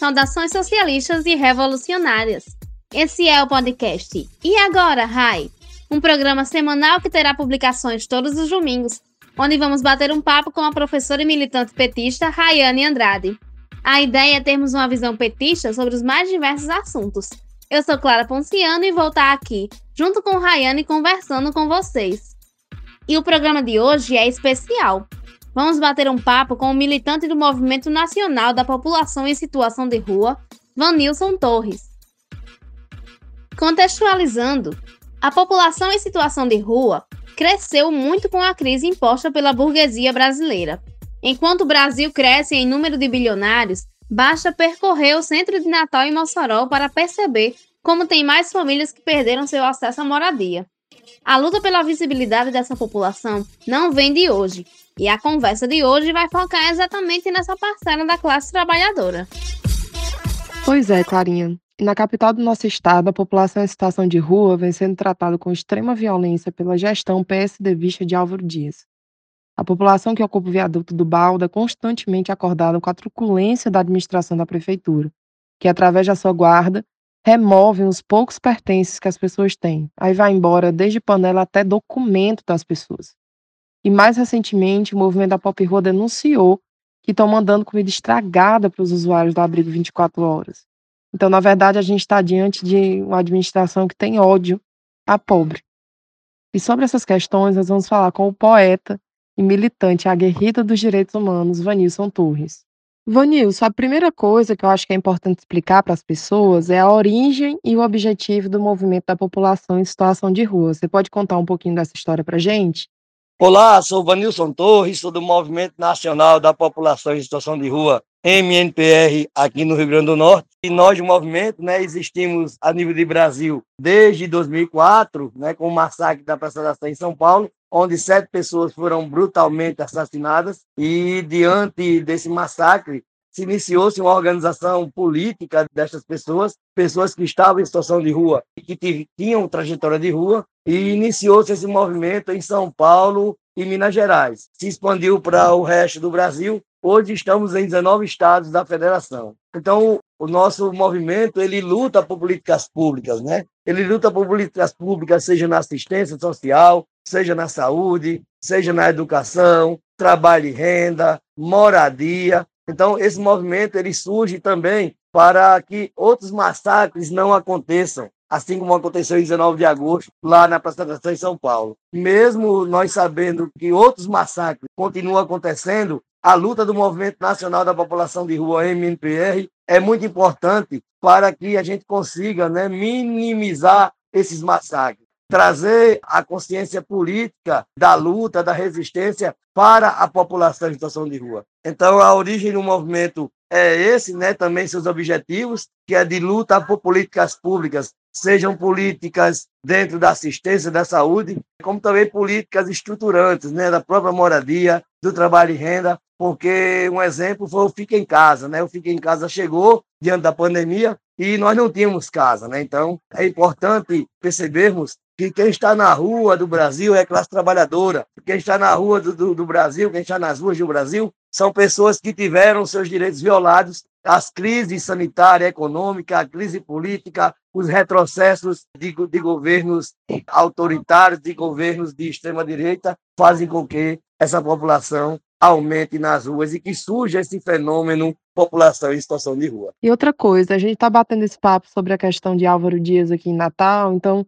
Saudações socialistas e revolucionárias. Esse é o podcast E Agora, Rai? Um programa semanal que terá publicações todos os domingos, onde vamos bater um papo com a professora e militante petista Rayane Andrade. A ideia é termos uma visão petista sobre os mais diversos assuntos. Eu sou Clara Ponciano e vou estar aqui, junto com Rayane, conversando com vocês. E o programa de hoje é especial. Vamos bater um papo com o militante do Movimento Nacional da População em Situação de Rua, Vanilson Torres. Contextualizando, a população em situação de rua cresceu muito com a crise imposta pela burguesia brasileira. Enquanto o Brasil cresce em número de bilionários, basta percorrer o centro de Natal em Mossoró para perceber como tem mais famílias que perderam seu acesso à moradia. A luta pela visibilidade dessa população não vem de hoje, e a conversa de hoje vai focar exatamente nessa parcela da classe trabalhadora. Pois é, Clarinha. Na capital do nosso estado, a população em situação de rua vem sendo tratada com extrema violência pela gestão PSDBista de Álvaro Dias. A população que ocupa o viaduto do Balda é constantemente acordada com a truculência da administração da prefeitura, que, através da sua guarda, remove os poucos pertences que as pessoas têm. Aí vai embora desde panela até documento das pessoas. E mais recentemente, o movimento da Pop Rua denunciou que estão mandando comida estragada para os usuários do abrigo 24 horas. Então, na verdade, a gente está diante de uma administração que tem ódio a pobre. E sobre essas questões, nós vamos falar com o poeta e militante aguerrida dos direitos humanos, Vanilson Torres. Vanilson, a primeira coisa que eu acho que é importante explicar para as pessoas é a origem e o objetivo do movimento da população em situação de rua. Você pode contar um pouquinho dessa história para gente? Olá, sou Vanilson Torres, sou do Movimento Nacional da População em Situação de Rua, MNPR, aqui no Rio Grande do Norte. E nós, do movimento, né, existimos a nível de Brasil desde 2004, né, com o massacre da Praça da Sé em São Paulo, onde sete pessoas foram brutalmente assassinadas. E, diante desse massacre, se iniciou-se uma organização política destas pessoas, pessoas que estavam em situação de rua e que tinham trajetória de rua, e iniciou-se esse movimento em São Paulo e Minas Gerais. Se expandiu para o resto do Brasil. Hoje estamos em 19 estados da federação. Então, o nosso movimento, ele luta por políticas públicas, né? Ele luta por políticas públicas, seja na assistência social, seja na saúde, seja na educação, trabalho e renda, moradia. Então, esse movimento ele surge também para que outros massacres não aconteçam, assim como aconteceu em 19 de agosto, lá na Praça da em São Paulo. Mesmo nós sabendo que outros massacres continuam acontecendo, a luta do Movimento Nacional da População de Rua, MNPR, é muito importante para que a gente consiga né, minimizar esses massacres trazer a consciência política da luta, da resistência para a população em situação de rua. Então, a origem do movimento é esse, né, também seus objetivos, que é de luta por políticas públicas, sejam políticas dentro da assistência da saúde, como também políticas estruturantes, né, da própria moradia, do trabalho e renda, porque um exemplo foi o Fica em Casa, né? O Fica em Casa chegou diante da pandemia e nós não tínhamos casa, né? Então, é importante percebermos que quem está na rua do Brasil é classe trabalhadora. Quem está na rua do, do, do, Brasil, quem está nas ruas do Brasil, são pessoas que tiveram seus direitos violados. As crises sanitária, econômica, a crise política, os retrocessos de, de governos autoritários, de governos de extrema-direita, fazem com que essa população aumente nas ruas e que surja esse fenômeno população em situação de rua. E outra coisa, a gente está batendo esse papo sobre a questão de Álvaro Dias aqui em Natal, então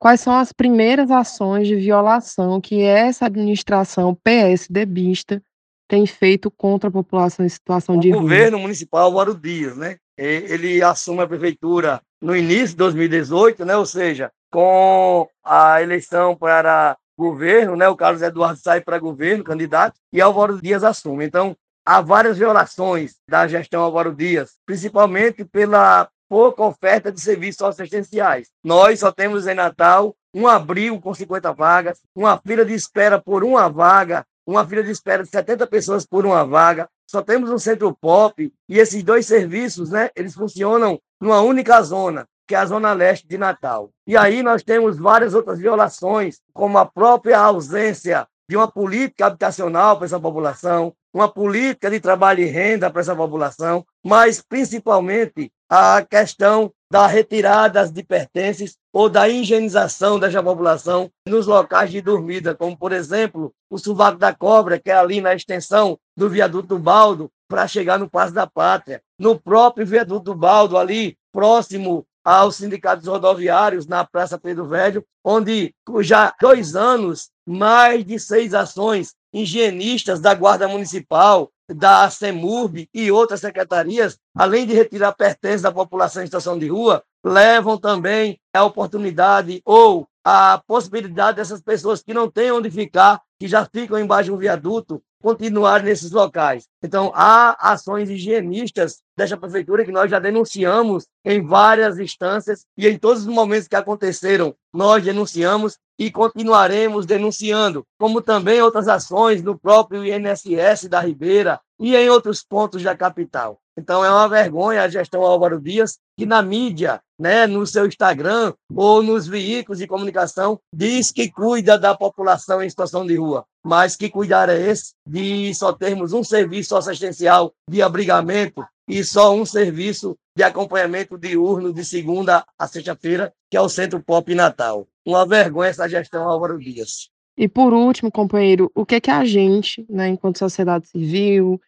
Quais são as primeiras ações de violação que essa administração PSDBista tem feito contra a população em situação o de rua? O governo municipal Álvaro Dias, né? Ele assume a prefeitura no início de 2018, né? Ou seja, com a eleição para governo, né? O Carlos Eduardo sai para governo, candidato, e Álvaro Dias assume. Então, há várias violações da gestão Álvaro Dias, principalmente pela pouca oferta de serviços assistenciais. Nós só temos em Natal um abril com 50 vagas, uma fila de espera por uma vaga, uma fila de espera de 70 pessoas por uma vaga. Só temos um centro pop e esses dois serviços, né, eles funcionam numa única zona, que é a zona leste de Natal. E aí nós temos várias outras violações, como a própria ausência de uma política habitacional para essa população, uma política de trabalho e renda para essa população, mas principalmente a questão da retirada de pertences ou da higienização dessa população nos locais de dormida, como, por exemplo, o Sovaco da Cobra, que é ali na extensão do viaduto do Baldo, para chegar no Passo da Pátria. No próprio viaduto do Baldo, ali próximo aos sindicatos rodoviários, na Praça Pedro Velho, onde já dois anos, mais de seis ações higienistas da Guarda Municipal, da CEMURB e outras secretarias, além de retirar pertences da população em situação de rua, levam também a oportunidade ou a possibilidade dessas pessoas que não têm onde ficar, que já ficam embaixo de um viaduto, continuar nesses locais. Então, há ações higienistas dessa prefeitura que nós já denunciamos em várias instâncias e em todos os momentos que aconteceram, nós denunciamos e continuaremos denunciando, como também outras ações no próprio INSS da Ribeira e em outros pontos da capital. Então é uma vergonha a gestão Álvaro Dias, que na mídia, né, no seu Instagram ou nos veículos de comunicação, diz que cuida da população em situação de rua. Mas que cuidar é esse de só termos um serviço assistencial de abrigamento e só um serviço de acompanhamento diurno de segunda a sexta-feira, que é o Centro Pop Natal. Uma vergonha essa gestão Álvaro Dias. E por último, companheiro, o que é que a gente, né, enquanto sociedade civil,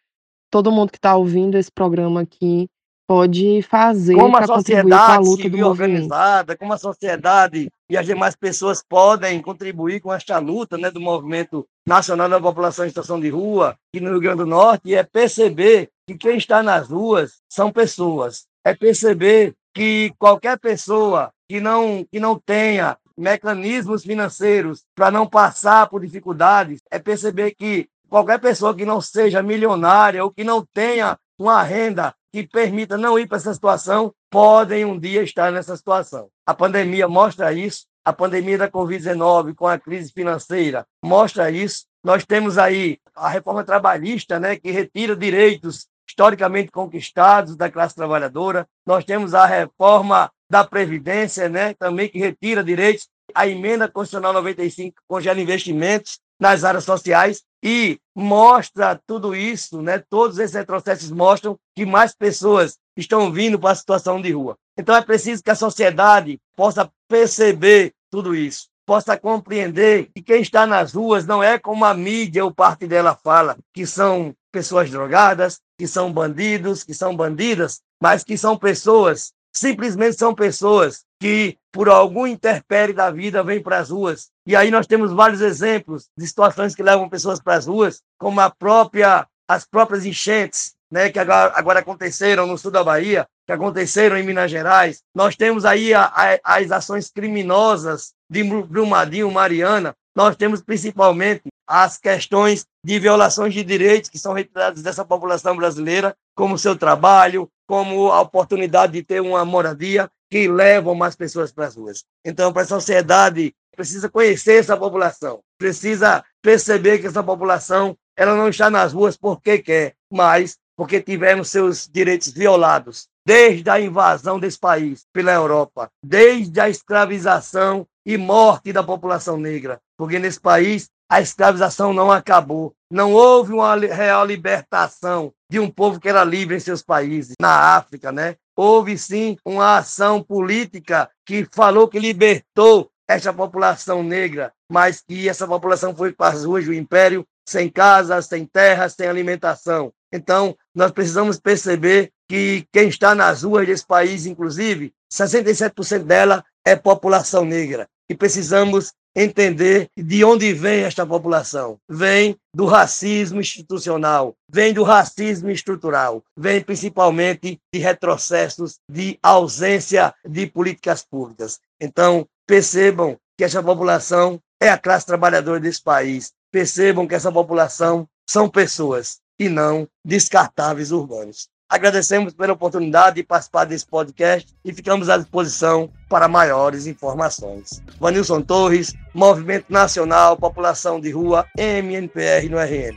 todo mundo que está ouvindo esse programa aqui, pode fazer para contribuir com a luta movimento? organizada, como a sociedade e as demais pessoas podem contribuir com esta luta né, do movimento nacional da população em situação de rua aqui no Rio Grande do Norte, é perceber que quem está nas ruas são pessoas. É perceber que qualquer pessoa que não, que não tenha mecanismos financeiros para não passar por dificuldades, é perceber que qualquer pessoa que não seja milionária ou que não tenha uma renda que permita não ir para essa situação, podem um dia estar nessa situação. A pandemia mostra isso, a pandemia da Covid-19 com a crise financeira mostra isso. Nós temos aí a reforma trabalhista, né, que retira direitos historicamente conquistados da classe trabalhadora. Nós temos a reforma da Previdência, né, também que retira direitos. A emenda constitucional 95 congela investimentos nas áreas sociais e mostra tudo isso, né? Todos esses retrocessos mostram que mais pessoas estão vindo para a situação de rua. Então é preciso que a sociedade possa perceber tudo isso, possa compreender que quem está nas ruas não é como a mídia ou parte dela fala, que são pessoas drogadas, que são bandidos, que são bandidas, mas que são pessoas, simplesmente são pessoas que, por algum interpério da vida, vêm para as ruas. E aí nós temos vários exemplos de situações que levam pessoas para as ruas, como a própria, as próprias enchentes, né, que agora, agora aconteceram no sul da Bahia, que aconteceram em Minas Gerais. Nós temos aí a, a, as ações criminosas de Brumadinho, Mariana. Nós temos principalmente as questões de violações de direitos que são retiradas dessa população brasileira, como seu trabalho, como a oportunidade de ter uma moradia, que levam mais pessoas para as ruas. Então, para a sociedade, precisa conhecer essa população, precisa perceber que essa população ela não está nas ruas porque quer, mas porque tiveram seus direitos violados desde a invasão desse país pela Europa, desde a escravização e morte da população negra, porque nesse país a escravização não acabou. Não houve uma real libertação de um povo que era livre em seus países, na África, né? Houve sim uma ação política que falou que libertou essa população negra, mas que essa população foi para as ruas do império sem casa, sem terra, sem alimentação. Então, nós precisamos perceber que quem está nas ruas desse país, inclusive, 67% dela é população negra. E precisamos entender de onde vem esta população. Vem do racismo institucional, vem do racismo estrutural, vem principalmente de retrocessos, de ausência de políticas públicas. Então, percebam que essa população é a classe trabalhadora desse país. Percebam que essa população são pessoas e não descartáveis urbanos. Agradecemos pela oportunidade de participar desse podcast e ficamos à disposição para maiores informações. Vanilson Torres, Movimento Nacional População de Rua, MNPR no RN.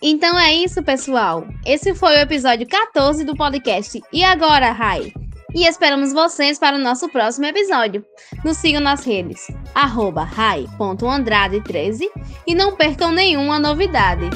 Então é isso, pessoal. Esse foi o episódio 14 do podcast. E agora, Rai? E esperamos vocês para o nosso próximo episódio. Nos sigam nas redes, arroba rai.andrade13 e não percam nenhuma novidade.